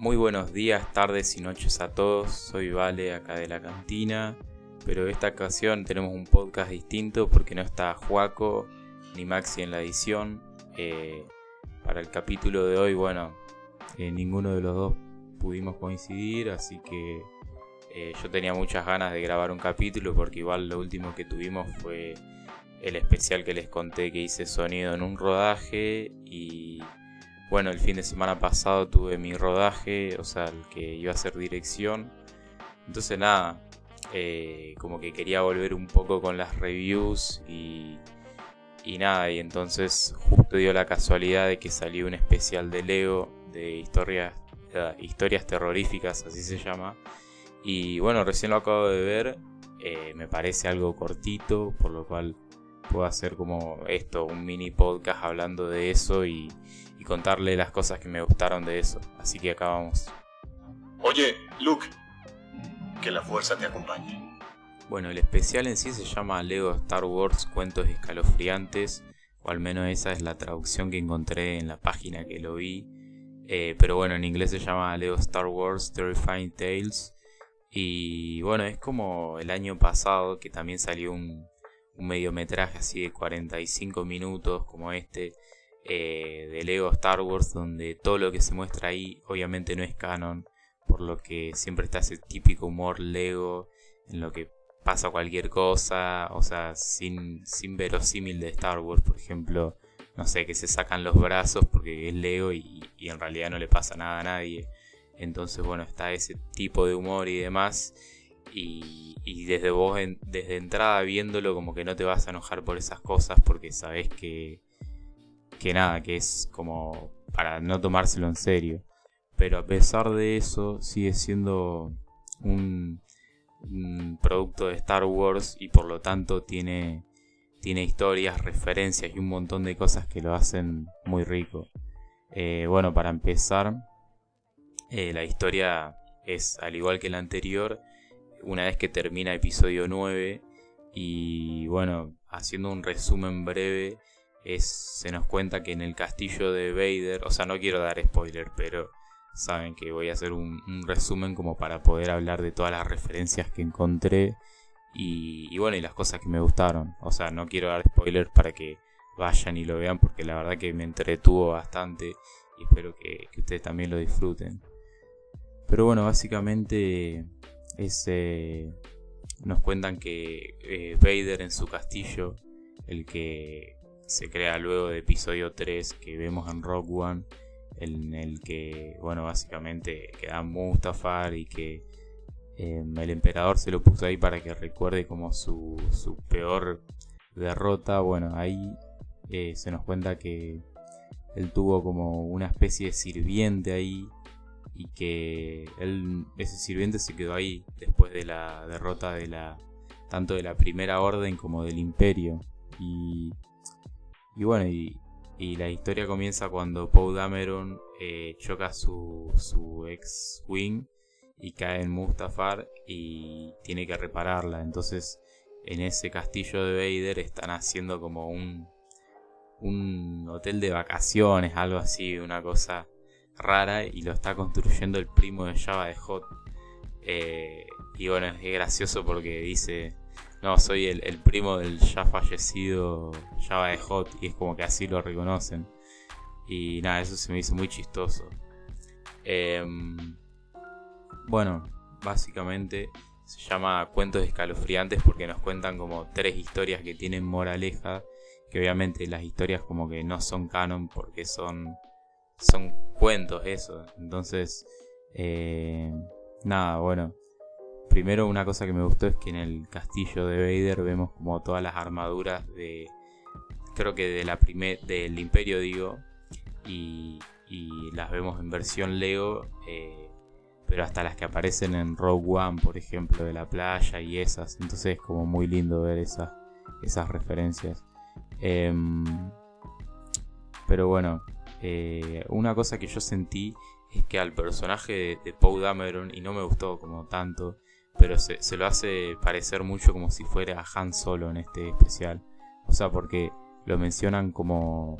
Muy buenos días, tardes y noches a todos. Soy Vale acá de la cantina. Pero esta ocasión tenemos un podcast distinto porque no está Juaco ni Maxi en la edición. Eh, para el capítulo de hoy, bueno, eh, ninguno de los dos pudimos coincidir, así que eh, yo tenía muchas ganas de grabar un capítulo porque igual lo último que tuvimos fue el especial que les conté que hice sonido en un rodaje y bueno, el fin de semana pasado tuve mi rodaje, o sea, el que iba a ser dirección. Entonces nada, eh, como que quería volver un poco con las reviews y, y nada, y entonces justo dio la casualidad de que salió un especial de Lego de historias, historias terroríficas, así se llama. Y bueno, recién lo acabo de ver, eh, me parece algo cortito, por lo cual puedo hacer como esto, un mini podcast hablando de eso y, y contarle las cosas que me gustaron de eso. Así que acá vamos. Oye, Luke, que la fuerza te acompañe. Bueno, el especial en sí se llama Lego Star Wars Cuentos Escalofriantes, o al menos esa es la traducción que encontré en la página que lo vi. Eh, pero bueno, en inglés se llama Lego Star Wars Terrifying Tales. Y bueno, es como el año pasado que también salió un, un mediometraje así de 45 minutos como este eh, de Lego Star Wars, donde todo lo que se muestra ahí obviamente no es canon, por lo que siempre está ese típico humor Lego en lo que pasa cualquier cosa, o sea, sin, sin verosímil de Star Wars, por ejemplo, no sé, que se sacan los brazos porque es Lego y, en realidad no le pasa nada a nadie. Entonces, bueno, está ese tipo de humor y demás. Y, desde vos, desde entrada viéndolo, como que no te vas a enojar por esas cosas porque sabes que, que nada, que es como para no tomárselo en serio. Pero a pesar de eso, sigue siendo un, producto de Star Wars y por lo tanto tiene, tiene historias, referencias y un montón de cosas que lo hacen muy rico. Eh, bueno, para empezar, eh, la historia es al igual que la anterior, una vez que termina episodio 9 y bueno, haciendo un resumen breve, se nos cuenta que en el castillo de Vader, o sea, no quiero dar spoiler, pero saben que voy a hacer un, resumen como para poder hablar de todas las referencias que encontré y, bueno, y las cosas que me gustaron. O sea, no quiero dar spoiler para que vayan y lo vean porque la verdad que me entretuvo bastante y espero que, ustedes también lo disfruten. Pero bueno, básicamente nos cuentan que eh, Vader en su castillo, el que se crea luego de episodio 3 que vemos en Rock One, en el que, bueno, básicamente queda Mustafar y que em, el emperador se lo puso ahí para que recuerde como su, su peor derrota. Bueno, ahí eh, se nos cuenta que él tuvo como una especie de sirviente ahí y que él, ese sirviente se quedó ahí después de la derrota de la tanto de la primera orden como del imperio y y bueno, y, la historia comienza cuando Poe Dameron eh, choca su, su ex Wing y cae en Mustafar y tiene que repararla. Entonces, en ese castillo de Vader están haciendo como un, un hotel de vacaciones, algo así, una cosa rara, y lo está construyendo el primo de Java de Hot. Eh, y bueno, es gracioso porque dice no, soy el, primo del ya fallecido Java de Hot y es como que así lo reconocen. Y nada, eso se me hizo muy chistoso. Em, bueno, básicamente se llama Cuentos escalofriantes porque nos cuentan como tres historias que tienen moraleja. Que obviamente las historias como que no son canon porque son, son cuentos eso. Entonces, eh, nada, bueno. Primero una cosa que me gustó es que en el castillo de Vader vemos como todas las armaduras de creo que de la primer del imperio digo y, las vemos en versión Lego eh, pero hasta las que aparecen en Rogue One por ejemplo de la playa y esas. Entonces es como muy lindo ver esas esas referencias. Em, pero bueno eh, una cosa que yo sentí es que al personaje de, de Poe Dameron y no me gustó como tanto pero se, lo hace parecer mucho como si fuera Han Solo en este especial. O sea, porque lo mencionan como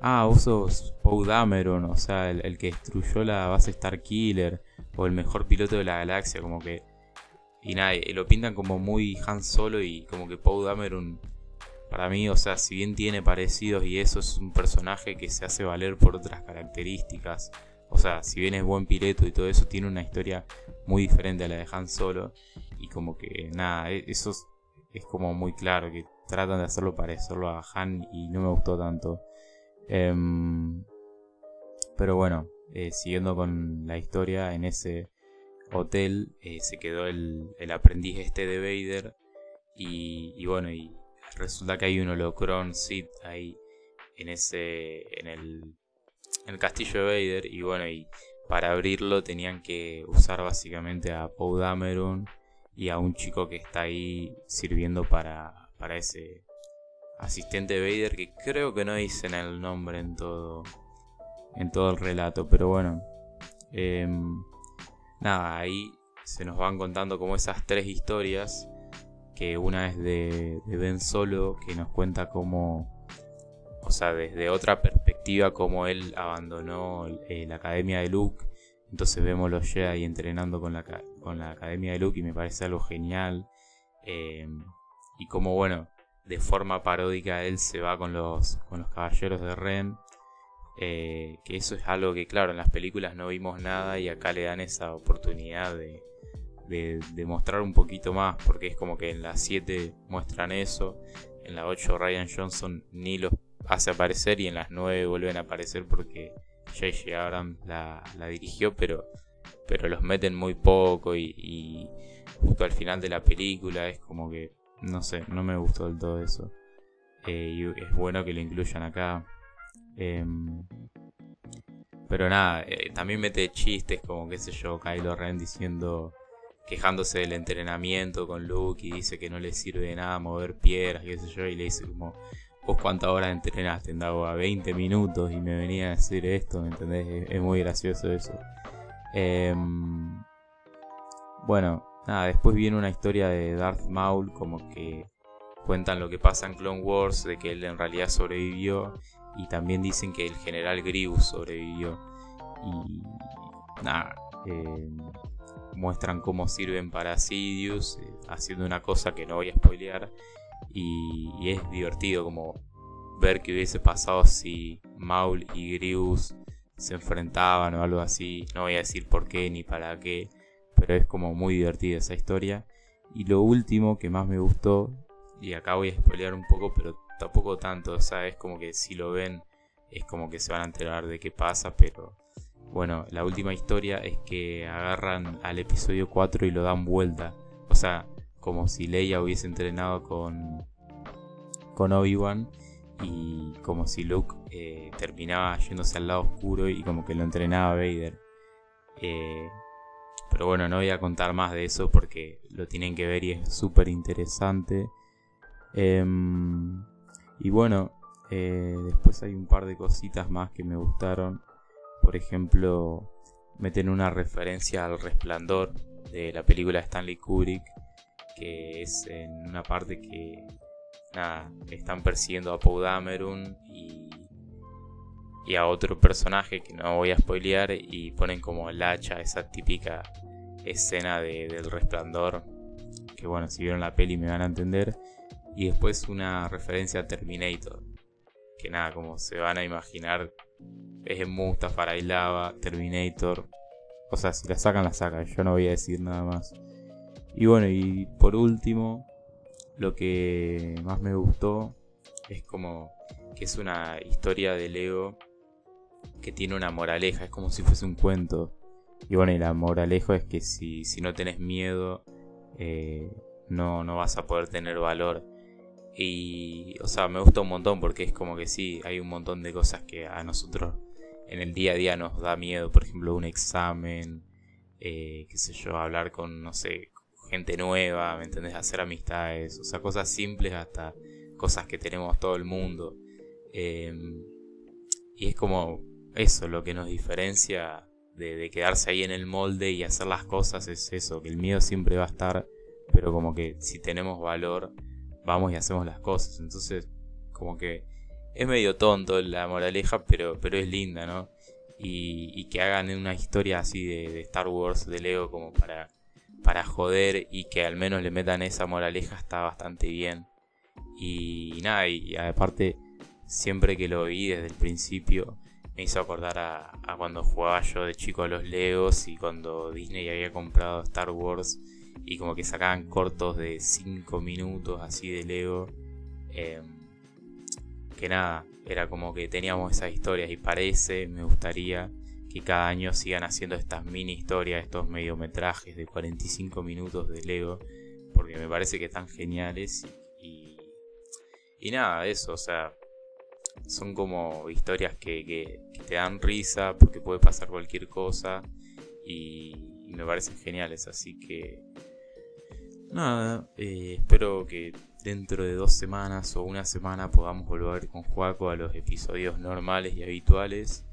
ah, vos sos Poe Dameron, o sea, el, que destruyó la base Star Killer, o el mejor piloto de la galaxia, como que... Y nada, lo pintan como muy Han Solo y como que Poe Dameron, para mí, o sea, si bien tiene parecidos y eso es un personaje que se hace valer por otras características. O sea, si bien es buen piloto y todo eso, tiene una historia muy diferente a la de Han Solo. Y como que nada, e, eso es, como muy claro, que tratan de hacerlo parecerlo a Han y no me gustó tanto. Em, pero bueno, eh, siguiendo con la historia, en ese hotel eh, se quedó el, aprendiz este de Vader. Y, bueno, y resulta que hay un holocron Sith ahí en ese. en el. el castillo de Vader. Y bueno, y para abrirlo tenían que usar básicamente a Poe Dameron y a un chico que está ahí sirviendo para, para ese asistente de Vader que creo que no dicen el nombre en todo en todo el relato pero bueno em, nada ahí se nos van contando como esas tres historias que una es de, Ben Solo que nos cuenta cómo o sea desde otra perspectiva cómo él abandonó eh, la academia de Luke entonces vemos los Jedi entrenando con la, con la Academia de Luke y me parece algo genial. Eh, y como bueno, de forma paródica él se va con los, con los caballeros de Ren. Eh, que eso es algo que claro, en las películas no vimos nada y acá le dan esa oportunidad de, de, mostrar un poquito más, porque es como que en las 7 muestran eso, en la 8 Ryan Johnson ni los hace aparecer y en las 9 vuelven a aparecer porque J.J. Abrams la, dirigió, pero, pero los meten muy poco y, justo al final de la película es como que, no sé, no me gustó del todo eso. Eh, y es bueno que lo incluyan acá. Em, pero nada, eh, también mete chistes como, qué sé yo, Kylo Ren diciendo, quejándose del entrenamiento con Luke y dice que no le sirve de nada mover piedras, qué sé yo, y le dice como, vos cuántas horas entrenaste, andaba a 20 minutos y me venía a decir esto, ¿me entendés? Es, muy gracioso eso. Em, bueno, nada, después viene una historia de Darth Maul, como que cuentan lo que pasa en Clone Wars, de que él en realidad sobrevivió, y también dicen que el general Grievous sobrevivió. Y nada, em, muestran cómo sirven para Sidious, eh, haciendo una cosa que no voy a spoilear y, es divertido como ver qué hubiese pasado si Maul y Grievous se enfrentaban o algo así. No voy a decir por qué ni para qué, pero es como muy divertida esa historia. Y lo último que más me gustó, y acá voy a spoilear un poco, pero tampoco tanto, o sea, es como que si lo ven es como que se van a enterar de qué pasa, pero bueno, la última historia es que agarran al episodio 4 y lo dan vuelta. O sea, como si Leia hubiese entrenado con, con Obi-Wan y como si Luke eh, terminaba yéndose al lado oscuro y como que lo entrenaba Vader. Eh, pero bueno, no voy a contar más de eso porque lo tienen que ver y es súper interesante. Em, y bueno, eh, después hay un par de cositas más que me gustaron. Por ejemplo, meten una referencia al resplandor de la película Stanley Kubrick que es en una parte que nada, están persiguiendo a Poe Dameron y, y a otro personaje que no voy a spoilear y ponen como el hacha, esa típica escena de, del resplandor, que bueno, si vieron la peli me van a entender, y después una referencia a Terminator, que nada, como se van a imaginar, es Mustafa, Lava, Terminator, o sea, si la sacan, la sacan, yo no voy a decir nada más. Y bueno, y por último, lo que más me gustó es como que es una historia de Lego que tiene una moraleja, es como si fuese un cuento. Y bueno, y la moraleja es que si, si no tenés miedo, eh, no, no vas a poder tener valor. Y, o sea, me gusta un montón porque es como que sí, hay un montón de cosas que a nosotros en el día a día nos da miedo. Por ejemplo, un examen, eh, qué sé yo, hablar con, no sé, gente nueva, ¿me entendés? Hacer amistades, o sea, cosas simples hasta cosas que tenemos todo el mundo. Em, y es como eso, lo que nos diferencia de, quedarse ahí en el molde y hacer las cosas es eso, que el miedo siempre va a estar, pero como que si tenemos valor, vamos y hacemos las cosas. Entonces, como que es medio tonto la moraleja, pero, pero es linda, ¿no? Y, que hagan una historia así de, Star Wars, de Lego, como para, para joder y que al menos le metan esa moraleja está bastante bien. Y, nada, y, aparte, siempre que lo vi desde el principio, me hizo acordar a, a, cuando jugaba yo de chico a los Legos y cuando Disney había comprado Star Wars y como que sacaban cortos de 5 minutos así de Lego. Eh, que nada, era como que teníamos esas historias y parece, me gustaría que cada año sigan haciendo estas mini historias, estos mediometrajes de 45 minutos de Lego, porque me parece que están geniales y, y, nada, eso, o sea, son como historias que, te dan risa porque puede pasar cualquier cosa y, me parecen geniales, así que nada, eh, espero que dentro de dos semanas o una semana podamos volver con Juaco a los episodios normales y habituales.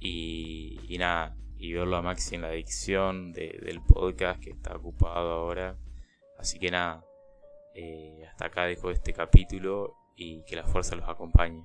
Y, nada, y verlo a Maxi en la dicción del podcast que está ocupado ahora. Así que nada, eh, hasta acá dejo este capítulo y que la fuerza los acompañe.